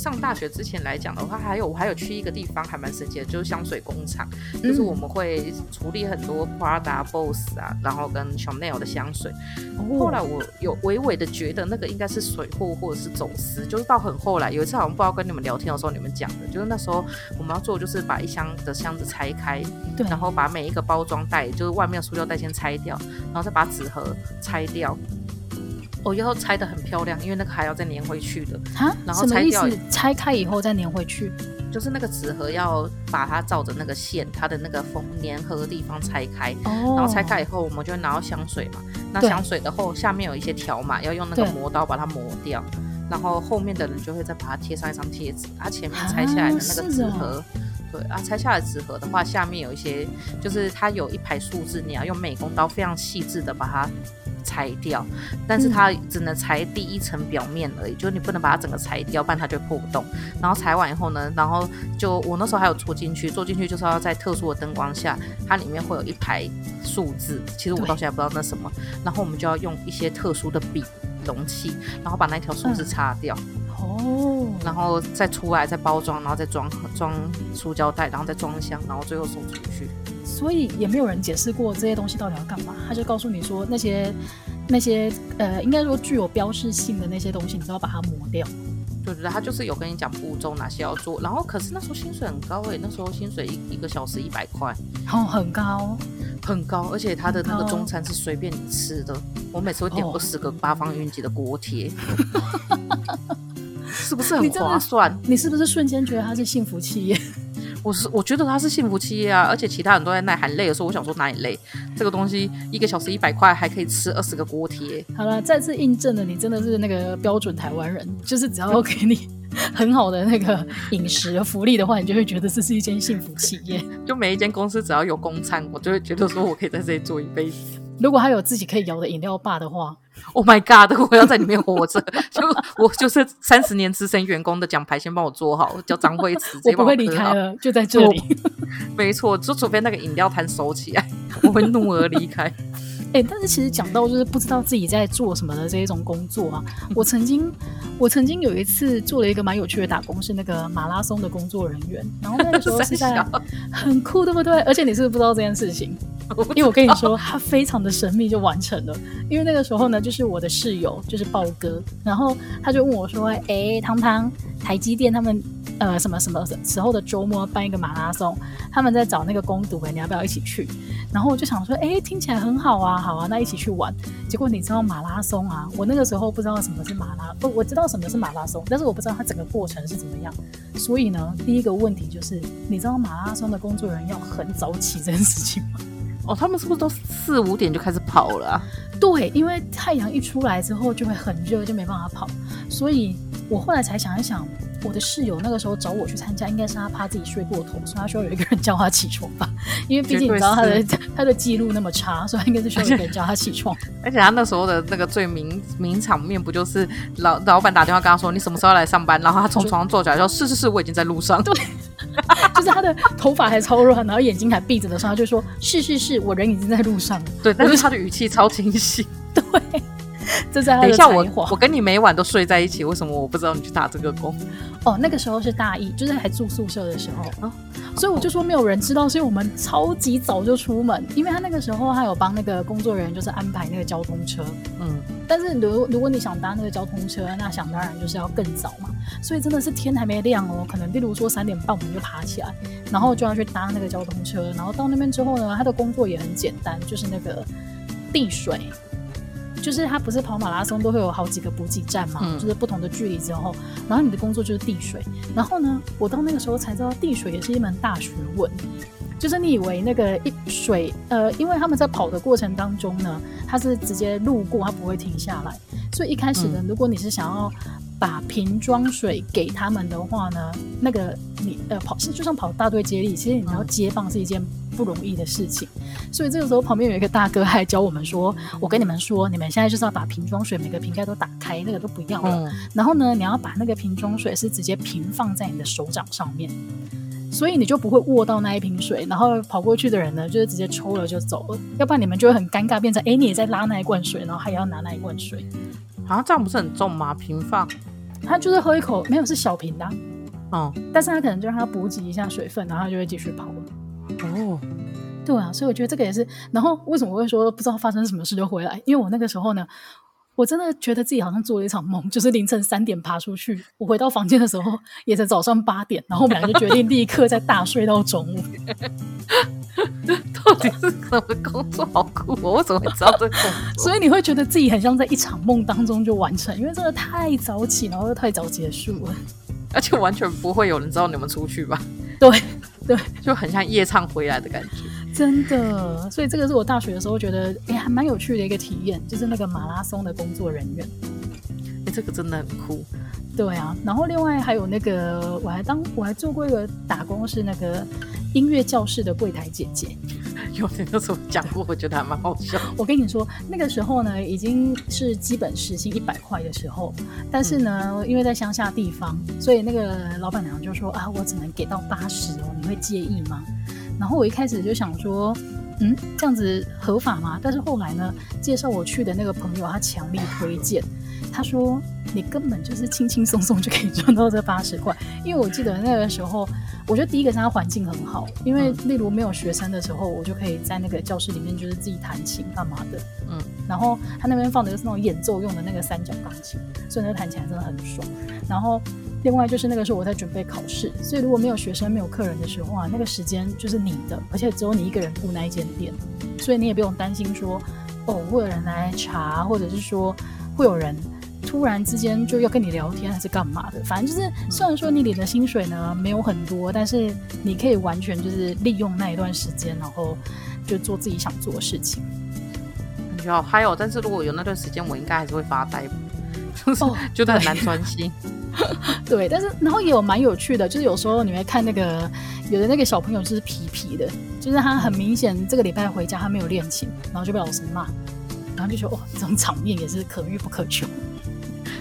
上大学之前来讲的话，还有我还有去一个地方还蛮神奇的，就是香水工厂，嗯、就是我们会处理很多 Prada、Boss 啊，然后跟 Chanel 的香水。哦、后来我有微微的觉得那个应该是水货或者是走私，就是到很后来有一次好像不知道跟你们聊天的时候你们讲的，就是那时候我们要做就是把一箱的箱子拆开，对然后把每一个包装袋就是外面的塑料袋先拆掉，然后再把纸盒拆掉。哦，以后拆的很漂亮，因为那个还要再粘回去的。啊，然后拆掉，拆开以后再粘回去，就是那个纸盒要把它照着那个线，它的那个缝粘合的地方拆开。哦。然后拆开以后，我们就拿到香水嘛。那香水的后下面有一些条码，要用那个磨刀把它磨掉。然后后面的人就会再把它贴上一张贴纸。它前面拆下来的那个纸盒，对啊，拆下来纸盒的话，下面有一些，就是它有一排数字，你要用美工刀非常细致的把它。裁掉，但是它只能裁第一层表面而已，嗯、就是你不能把它整个裁掉，不然它就破不动。然后裁完以后呢，然后就我那时候还有戳进去，戳进去就是要在特殊的灯光下，它里面会有一排数字，其实我到现在不知道那什么。然后我们就要用一些特殊的笔容器，然后把那条数字擦掉。哦、嗯，然后再出来再包装，然后再装装塑胶袋，然后再装箱，然后最后送出去。所以也没有人解释过这些东西到底要干嘛，他就告诉你说那些那些呃，应该说具有标识性的那些东西，你都要把它磨掉。对对对，他就是有跟你讲步骤哪些要做，然后可是那时候薪水很高诶、欸，那时候薪水一一个小时一百块，哦，很高，很高，而且他的那个中餐是随便你吃的，我每次会点二十个八方云集的锅贴，哦、是不是很划算？你，你是不是瞬间觉得他是幸福企业？我是我觉得他是幸福企业啊，而且其他人都在那喊累的时候，我想说哪里累？这个东西一个小时一百块，还可以吃二十个锅贴。好了，再次印证了你真的是那个标准台湾人，就是只要给你 很好的那个饮食福利的话，你就会觉得这是一间幸福企业。就每一间公司只要有公餐，我就会觉得说我可以在这里做一辈子。如果他有自己可以摇的饮料吧的话，Oh my God！我要在里面活着，就我就是三十年资深员工的奖牌，先帮我做好，叫张惠慈，我不会离开了，就在这里。没错，就除非那个饮料摊收起来，我会怒而离开。哎、欸，但是其实讲到就是不知道自己在做什么的这一种工作啊，我曾经我曾经有一次做了一个蛮有趣的打工，是那个马拉松的工作人员，然后那个时候是在很酷，对不对？而且你是不是不知道这件事情？因为我跟你说，他非常的神秘就完成了。因为那个时候呢，就是我的室友就是豹哥，然后他就问我说：“哎、欸，汤汤，台积电他们。”呃，什么什么时候的周末办一个马拉松？他们在找那个攻读，哎，你要不要一起去？然后我就想说，哎，听起来很好啊，好啊，那一起去玩。结果你知道马拉松啊？我那个时候不知道什么是马拉，不，我知道什么是马拉松，但是我不知道它整个过程是怎么样。所以呢，第一个问题就是，你知道马拉松的工作人员要很早起这件事情吗？哦，他们是不是都四五点就开始跑了啊？对，因为太阳一出来之后就会很热，就没办法跑。所以我后来才想一想。我的室友那个时候找我去参加，应该是他怕自己睡过头，所以他需要有一个人叫他起床吧。因为毕竟你知道他的 他的记录那么差，所以他应该是需要一个人叫他起床。而且他那时候的那个最名名场面，不就是老老板打电话跟他说：“你什么时候要来上班？”然后他从床上坐起来说：“是是是，我已经在路上。”对，就是他的头发还超软，然后眼睛还闭着的时候，他就说：“是是是，我人已经在路上。”对，但是他的语气超清晰。对。这在等一下我，我我跟你每晚都睡在一起，为什么我不知道你去打这个工？哦，那个时候是大一，就是还住宿舍的时候。啊，所以我就说没有人知道，所以我们超级早就出门，因为他那个时候他有帮那个工作人员就是安排那个交通车，嗯，但是如如果你想搭那个交通车，那想当然就是要更早嘛，所以真的是天还没亮哦，可能例如说三点半我们就爬起来，然后就要去搭那个交通车，然后到那边之后呢，他的工作也很简单，就是那个递水。就是他不是跑马拉松都会有好几个补给站嘛，嗯、就是不同的距离之后，然后你的工作就是递水。然后呢，我到那个时候才知道递水也是一门大学问。就是你以为那个一水，呃，因为他们在跑的过程当中呢，他是直接路过，他不会停下来。所以一开始呢，如果你是想要把瓶装水给他们的话呢，那个你呃跑，就像跑大队接力，其实你要接棒是一件不容易的事情。所以这个时候旁边有一个大哥还教我们说：“我跟你们说，你们现在就是要把瓶装水每个瓶盖都打开，那个都不要了。然后呢，你要把那个瓶装水是直接平放在你的手掌上面。”所以你就不会握到那一瓶水，然后跑过去的人呢，就是直接抽了就走了，要不然你们就会很尴尬，变成哎，你也在拉那一罐水，然后还要拿那一罐水，好像、啊、这样不是很重吗？平放，他就是喝一口，没有是小瓶的、啊，哦，但是他可能就让他补给一下水分，然后他就会继续跑了。哦，对啊，所以我觉得这个也是，然后为什么我会说不知道发生什么事就回来？因为我那个时候呢。我真的觉得自己好像做了一场梦，就是凌晨三点爬出去，我回到房间的时候也是早上八点，然后我们俩就决定立刻再大睡到中午。到底是什么工作？好酷！我为什么会知道这个？所以你会觉得自己很像在一场梦当中就完成，因为真的太早起，然后又太早结束了，而且完全不会有人知道你们出去吧？对对，就很像夜唱回来的感觉。真的，所以这个是我大学的时候觉得，哎，还蛮有趣的一个体验，就是那个马拉松的工作人员。哎，这个真的很酷。对啊，然后另外还有那个，我还当我还做过一个打工，是那个音乐教室的柜台姐姐。有的那时候讲过，我觉得还蛮好笑。我跟你说，那个时候呢，已经是基本时薪一百块的时候，但是呢，嗯、因为在乡下地方，所以那个老板娘就说啊，我只能给到八十哦，你会介意吗？然后我一开始就想说，嗯，这样子合法吗？但是后来呢，介绍我去的那个朋友他强力推荐，他说你根本就是轻轻松松就可以赚到这八十块。因为我记得那个时候，我觉得第一个是他环境很好，因为例如没有学生的时候，我就可以在那个教室里面就是自己弹琴干嘛的，嗯。然后他那边放的就是那种演奏用的那个三角钢琴，所以那个弹起来真的很爽。然后。另外就是那个时候我在准备考试，所以如果没有学生、没有客人的时候啊，那个时间就是你的，而且只有你一个人顾那一间店，所以你也不用担心说哦会有人来查，或者是说会有人突然之间就要跟你聊天还是干嘛的。反正就是虽然说你领的薪水呢没有很多，但是你可以完全就是利用那一段时间，然后就做自己想做的事情。你好，还有，但是如果有那段时间，我应该还是会发呆，就是 觉得很难专心。对，但是然后也有蛮有趣的，就是有时候你会看那个有的那个小朋友就是皮皮的，就是他很明显这个礼拜回家他没有练琴，然后就被老师骂，然后就说哦，这种场面也是可遇不可求。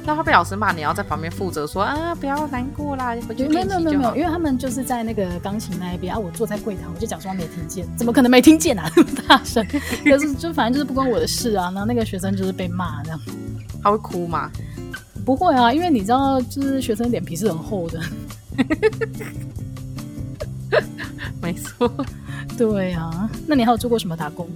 那他被老师骂，你要在旁边负责说啊，不要难过啦，回去练琴就好。没有没有没有没有，因为他们就是在那个钢琴那一边啊，我坐在柜台，我就假装没听见，怎么可能没听见啊？那么大声，可是就反正就是不关我的事啊。然后那个学生就是被骂这样，他会哭吗？不会啊，因为你知道，就是学生脸皮是很厚的。没错，对啊。那你还有做过什么打工？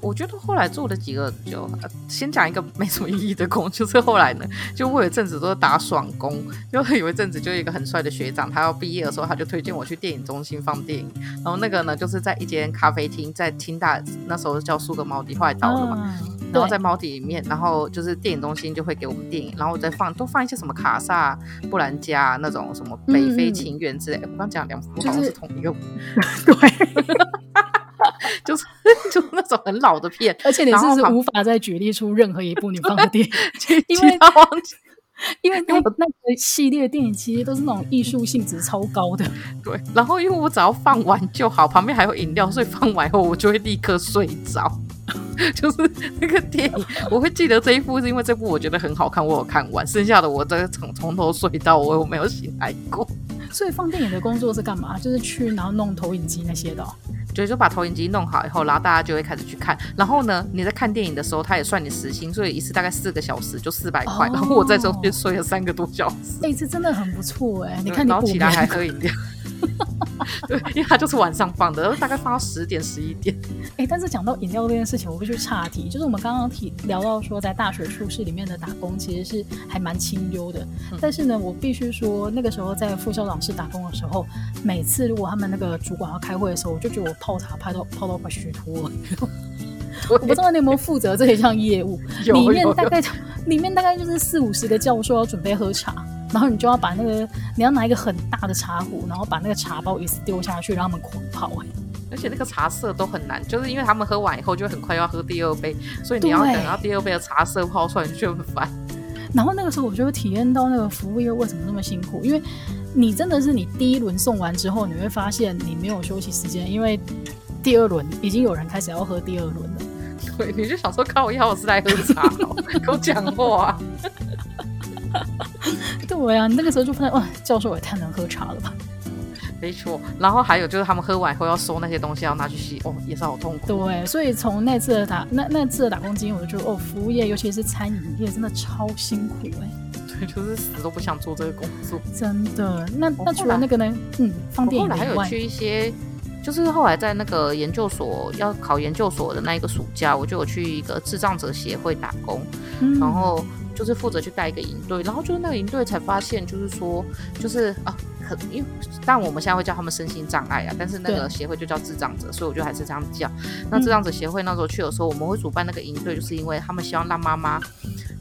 我觉得后来做的几个就，就先讲一个没什么意义的工，就是后来呢，就我有一阵子都是打爽工，就有一阵子就有一个很帅的学长，他要毕业的时候，他就推荐我去电影中心放电影，然后那个呢，就是在一间咖啡厅，在清大那时候叫苏格猫迪，后来倒了嘛，嗯、然后在猫底里面，然后就是电影中心就会给我们电影，然后再放都放一些什么卡萨布兰加那种什么北非情缘之类的，嗯、我刚讲两幅好像是同一个，对。就是 就那种很老的片，而且你是无法再举例出任何一部你放的电影，因为因为那那个系列电影其实都是那种艺术性质超高的。对，然后因为我只要放完就好，旁边还有饮料，所以放完后我就会立刻睡着。就是那个电影，我会记得这一部，是因为这部我觉得很好看，我有看完。剩下的我这从从头睡到我没有醒来过。所以放电影的工作是干嘛？就是去然后弄投影机那些的哦。对，就把投影机弄好以后，然后大家就会开始去看。然后呢，你在看电影的时候，他也算你时薪，所以一次大概四个小时就四百块。哦、然后我在中间睡了三个多小时。这次真的很不错哎！你看你，然后起来还喝饮料。对，因为他就是晚上放的，大概放到十点十一点。哎，但是讲到饮料这件事情，我必须岔题，就是我们刚刚提聊到说，在大学宿舍里面的打工其实是还蛮清幽的。嗯、但是呢，我必须说，那个时候在副校长室打工的时候，每次如果他们那个主管要开会的时候，我就觉得我泡茶泡到泡到快虚脱了。我不知道你有没有负责这一项业务，里面大概里面大概就是四五十个教授要准备喝茶。然后你就要把那个，你要拿一个很大的茶壶，然后把那个茶包一次丢下去，让他们狂泡。而且那个茶色都很难，就是因为他们喝完以后就很快要喝第二杯，所以你要等到第二杯的茶色泡出来，你就很烦。然后那个时候我就会体验到那个服务业为什么那么辛苦，因为你真的是你第一轮送完之后，你会发现你没有休息时间，因为第二轮已经有人开始要喝第二轮了。对，你就想说靠，我要我是来喝茶，跟我讲话。对啊，你那个时候就发现哇，教授也太能喝茶了吧？没错，然后还有就是他们喝完以后要收那些东西，要拿去洗，哦，也是好痛苦。对，所以从那次的打那那次的打工经验，我就觉得哦，服务业尤其是餐饮业真的超辛苦哎。对，就是死都不想做这个工作。真的，那那除了那个呢？嗯，放电影还有去一些，就是后来在那个研究所要考研究所的那一个暑假，我就有去一个智障者协会打工，嗯、然后。就是负责去带一个营队，然后就是那个营队才发现，就是说，就是啊，可因为但我们现在会叫他们身心障碍啊，但是那个协会就叫智障者，所以我就还是这样叫。那智障者协会那时候去的时候，我们会主办那个营队，就是因为他们希望让妈妈，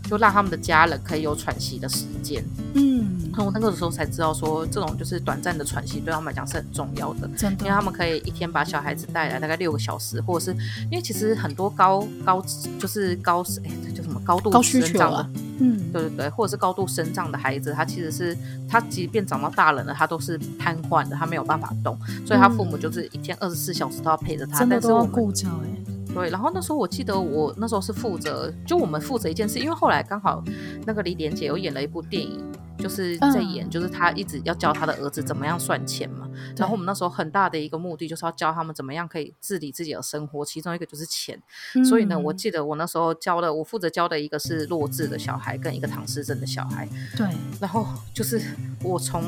就让他们的家人可以有喘息的时间。嗯，然后我那个时候才知道说，这种就是短暂的喘息对他们来讲是很重要的，真的，因为他们可以一天把小孩子带来大概六个小时，或者是因为其实很多高高就是高哎，这叫什么高度高需求啊。嗯，对对对，或者是高度生障的孩子，他其实是他即便长到大人了，他都是瘫痪的，他没有办法动，所以他父母就是一天二十四小时都要陪着他，真的都要顾着哎。对，然后那时候我记得我那时候是负责，就我们负责一件事，因为后来刚好那个李连杰有演了一部电影。就是在演，嗯、就是他一直要教他的儿子怎么样算钱嘛。然后我们那时候很大的一个目的就是要教他们怎么样可以自理自己的生活，其中一个就是钱。嗯、所以呢，我记得我那时候教的，我负责教的一个是弱智的小孩跟一个唐氏症的小孩。对。然后就是我从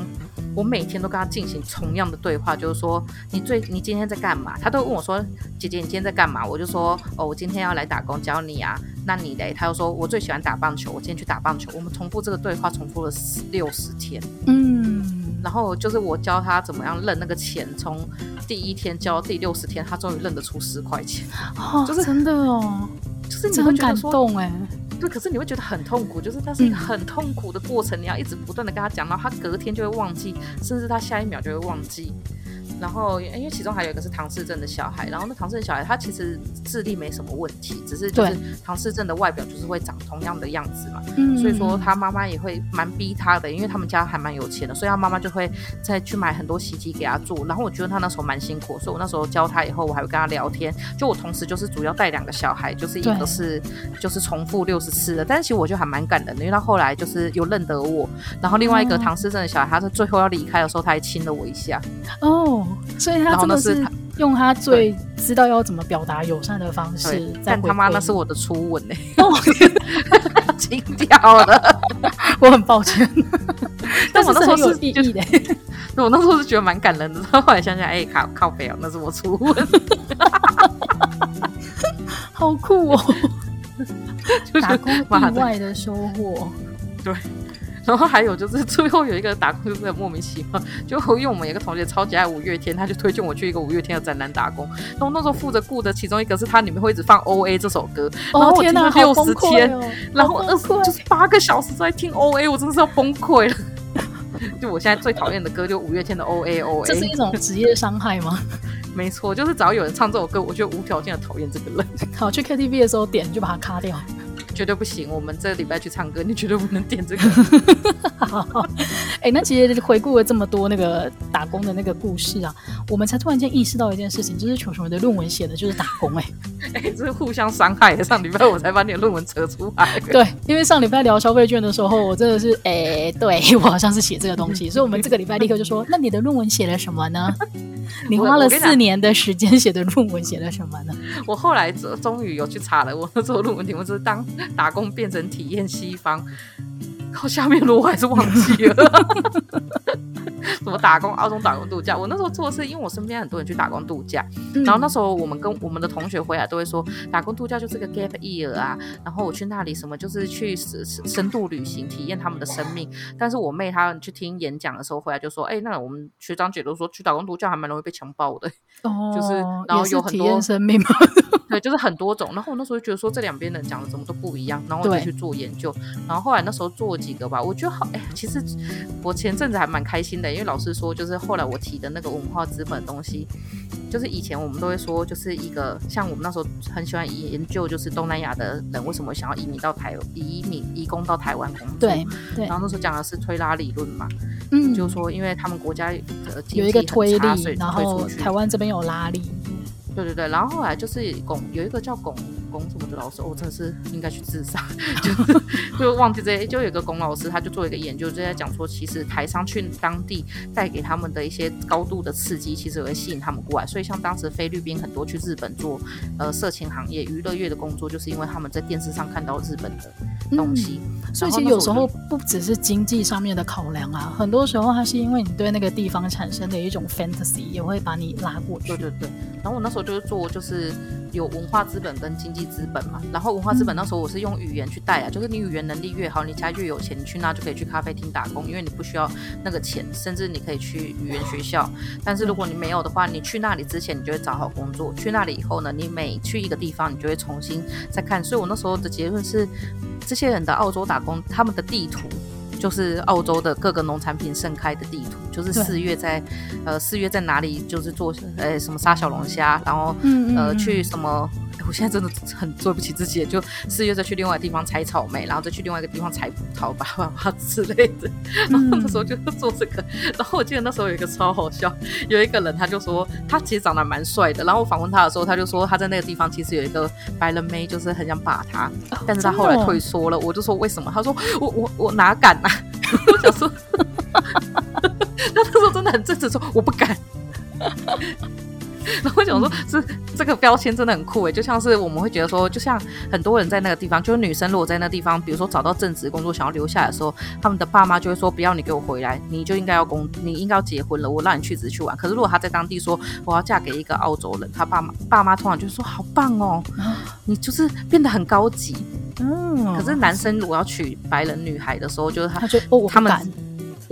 我每天都跟他进行同样的对话，就是说你最你今天在干嘛？他都问我说：“姐姐，你今天在干嘛？”我就说：“哦，我今天要来打工教你啊。”那你嘞？他又说：“我最喜欢打棒球，我今天去打棒球。”我们重复这个对话，重复了六十天。嗯，然后就是我教他怎么样认那个钱，从第一天教到第六十天，他终于认得出十块钱。哦，就是真的哦，就是你会觉得说很感动哎，对，可是你会觉得很痛苦，就是它是一个很痛苦的过程，嗯、你要一直不断的跟他讲，然后他隔天就会忘记，甚至他下一秒就会忘记。然后因为其中还有一个是唐氏症的小孩，然后那唐氏症小孩他其实智力没什么问题，只是就是唐氏症的外表就是会长同样的样子嘛，嗯，所以说他妈妈也会蛮逼他的，因为他们家还蛮有钱的，所以他妈妈就会再去买很多洗衣机给他做。然后我觉得他那时候蛮辛苦，所以我那时候教他以后，我还会跟他聊天。就我同时就是主要带两个小孩，就是一个是就是重复六十次的，但是其实我觉得还蛮感人的，因为他后来就是有认得我。然后另外一个唐氏症的小孩，他是最后要离开的时候，他还亲了我一下。哦，所以他真的是用他最知道要怎么表达友善的方式。但他妈那是我的初吻呢，亲掉了，我很抱歉。但我那时候是有意义的，我那时候是觉得蛮感人的。后来想想，哎、欸，靠靠北哦，那是我初吻，好酷哦！打工意外的收获，对。然后还有就是最后有一个打工就是很莫名其妙，就因为我们有一个同学超级爱五月天，他就推荐我去一个五月天的展览打工。然后那时候负责顾的其中一个是他里面会一直放 O A 这首歌，然后我听了六十天，哦、然后二十就是八个小时在听 O A，我真的是要崩溃了。就我现在最讨厌的歌就五月天的 O A O A，这是一种职业伤害吗？没错，就是只要有人唱这首歌，我就无条件的讨厌这个人。好，去 K T V 的时候点就把它卡掉。绝对不行！我们这个礼拜去唱歌，你绝对不能点这个。哎、欸，那其实回顾了这么多那个打工的那个故事啊，我们才突然间意识到一件事情，就是球球的论文写的就是打工、欸。哎，哎，这是互相伤害。上礼拜我才把你的论文扯出来。对，因为上礼拜聊消费券的时候，我真的是，哎、欸，对 我好像是写这个东西，所以我们这个礼拜立刻就说，那你的论文写了什么呢？你花了四年的时间写的论文写了什么呢？我后来终于有去查了，我那时候论文题目是当 打工变成体验西方，靠下面的我还是忘记了。什么打工？澳洲打工度假？我那时候做的是，因为我身边很多人去打工度假，嗯、然后那时候我们跟我们的同学回来都会说，打工度假就是个 gap year 啊。然后我去那里什么，就是去深深度旅行，体验他们的生命。但是我妹她去听演讲的时候回来就说，哎、欸，那我们学长姐都说去打工度假还蛮容易被强暴的，哦，就是然后有很多生命嘛，对，就是很多种。然后我那时候就觉得说这两边人讲的怎么都不一样，然后我就去做研究。然后后来那时候做几个吧，我觉得好，哎、欸，其实我前阵子还蛮开心的，因为老师说就是后来我提的那个文化资本的东西，就是以前我们都会说，就是一个像我们那时候很喜欢研究，就是东南亚的人为什么想要移民到台移民移工到台湾工作。对对。然后那时候讲的是推拉理论嘛，嗯，就是说因为他们国家的有一个推力，然后台湾这边有拉力。对对对，然后后来就是龚有一个叫龚龚什么的老师，我、哦、真的是应该去自杀，就就忘记这些。就有一个龚老师，他就做一个研究，就在讲说，其实台商去当地带给他们的一些高度的刺激，其实会吸引他们过来。所以像当时菲律宾很多去日本做呃色情行业、娱乐业的工作，就是因为他们在电视上看到日本的东西。嗯、所以其实有时候不只是经济上面的考量啊，很多时候它是因为你对那个地方产生的一种 fantasy，也会把你拉过去。对对对。然后我那时候就是做就是。有文化资本跟经济资本嘛，然后文化资本那时候我是用语言去带啊，就是你语言能力越好，你家越有钱，你去那就可以去咖啡厅打工，因为你不需要那个钱，甚至你可以去语言学校。但是如果你没有的话，你去那里之前你就会找好工作，去那里以后呢，你每去一个地方，你就会重新再看。所以我那时候的结论是，这些人的澳洲打工，他们的地图。就是澳洲的各个农产品盛开的地图，就是四月在，呃，四月在哪里，就是做，呃，什么杀小龙虾，然后，嗯嗯呃，去什么。我现在真的很对不起自己，就四月再去另外一个地方采草莓，然后再去另外一个地方采葡萄吧，吧吧之类的。然后那时候就做这个，然后我记得那时候有一个超好笑，有一个人他就说他其实长得蛮帅的，然后我访问他的时候，他就说他在那个地方其实有一个白人妹，就是很想把他，但是他后来退缩了。我就说为什么？他说我我我哪敢呐、啊？我想说，他那时候真的很正直说我不敢。然后我想说，是这个标签真的很酷诶，就像是我们会觉得说，就像很多人在那个地方，就是女生如果在那个地方，比如说找到正职工作，想要留下来的时候，他们的爸妈就会说，不要你给我回来，你就应该要工，你应该要结婚了，我让你去只去玩。可是如果他在当地说我要嫁给一个澳洲人，他爸妈爸妈通常就说好棒哦，你就是变得很高级。嗯，可是男生如果要娶白人女孩的时候，就是他，他就哦，他们。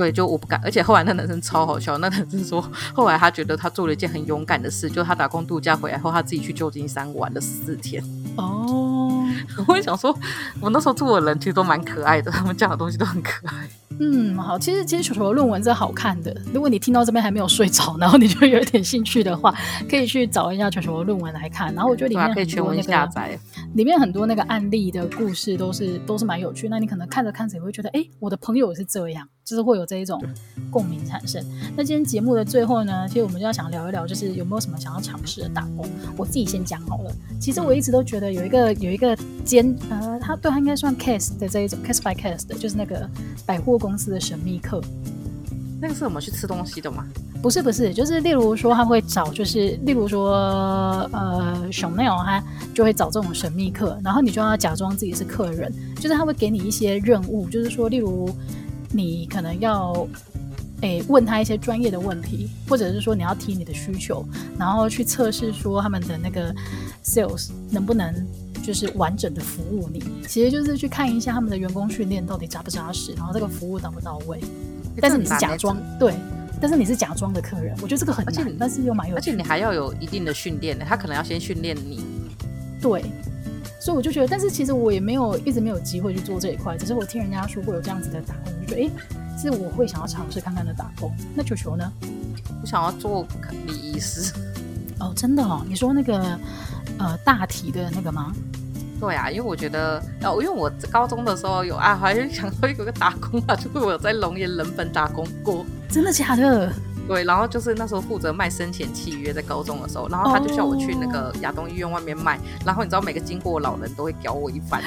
对，就我不敢，而且后来那男生超好笑。那男生说，后来他觉得他做了一件很勇敢的事，就他打工度假回来后，他自己去旧金山玩了四天。哦，我也想说，我那时候住的人其实都蛮可爱的，他们讲的东西都很可爱。嗯，好，其实其实球球的论文是好看的。如果你听到这边还没有睡着，然后你就有点兴趣的话，可以去找一下球球的论文来看。然后我觉得里面可以全文下载，里面很多那个案例的故事都是都是蛮有趣。那你可能看着看着也会觉得，哎，我的朋友是这样，就是会有这一种共鸣产生。那今天节目的最后呢，其实我们就要想聊一聊，就是有没有什么想要尝试的打工。我自己先讲好了。其实我一直都觉得有一个有一个兼呃，他对他应该算 case 的这一种 case by case 的，就是那个百货公。司的神秘客，那个是我们去吃东西的吗？不是，不是，就是例如说他会找，就是例如说呃，Chanel 他就会找这种神秘客，然后你就要假装自己是客人，就是他会给你一些任务，就是说例如你可能要诶问他一些专业的问题，或者是说你要提你的需求，然后去测试说他们的那个 sales 能不能。就是完整的服务你，其实就是去看一下他们的员工训练到底扎不扎实，然后这个服务到不到位。但是你是假装对，但是你是假装的客人，我觉得这个很难，但是又蛮有。而且你还要有一定的训练的，他可能要先训练你。对，所以我就觉得，但是其实我也没有一直没有机会去做这一块，只是我听人家说过有这样子的打工，我就觉得哎，是我会想要尝试看看的打工。那球球呢？我想要做礼仪师。哦，真的哦？你说那个呃大体的那个吗？对啊，因为我觉得，哦，因为我高中的时候有啊，还是想说有个打工啊，就是我有在龙岩人本打工过。真的假的？对，然后就是那时候负责卖生前契约，在高中的时候，然后他就叫我去那个亚东医院外面卖，哦、然后你知道每个经过的老人都会屌我一番，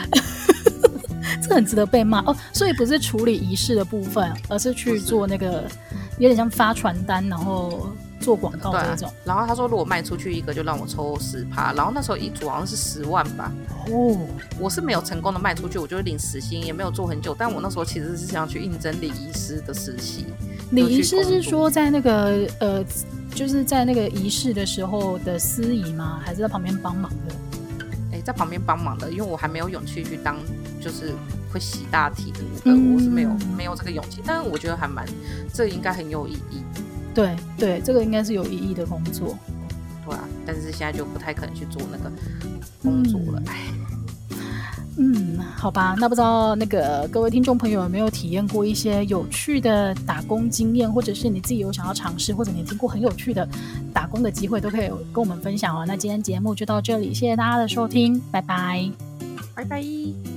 这很值得被骂哦。所以不是处理仪式的部分，而是去做那个有点像发传单，然后。做广告这种，然后他说如果卖出去一个就让我抽十趴，然后那时候一组好像是十万吧。哦，我是没有成功的卖出去，我就领时薪，也没有做很久。但我那时候其实是想去应征礼仪师的实习。礼仪师是说在那个呃，就是在那个仪式的时候的司仪吗？还是在旁边帮忙的？哎，在旁边帮忙的，因为我还没有勇气去当，就是会洗大体的那个，嗯、我是没有没有这个勇气。但是我觉得还蛮，这应该很有意义。对对，这个应该是有意义的工作，对啊，但是现在就不太可能去做那个工作了，嗯，好吧，那不知道那个各位听众朋友有没有体验过一些有趣的打工经验，或者是你自己有想要尝试，或者你听过很有趣的打工的机会，都可以跟我们分享哦。那今天节目就到这里，谢谢大家的收听，拜拜，拜拜。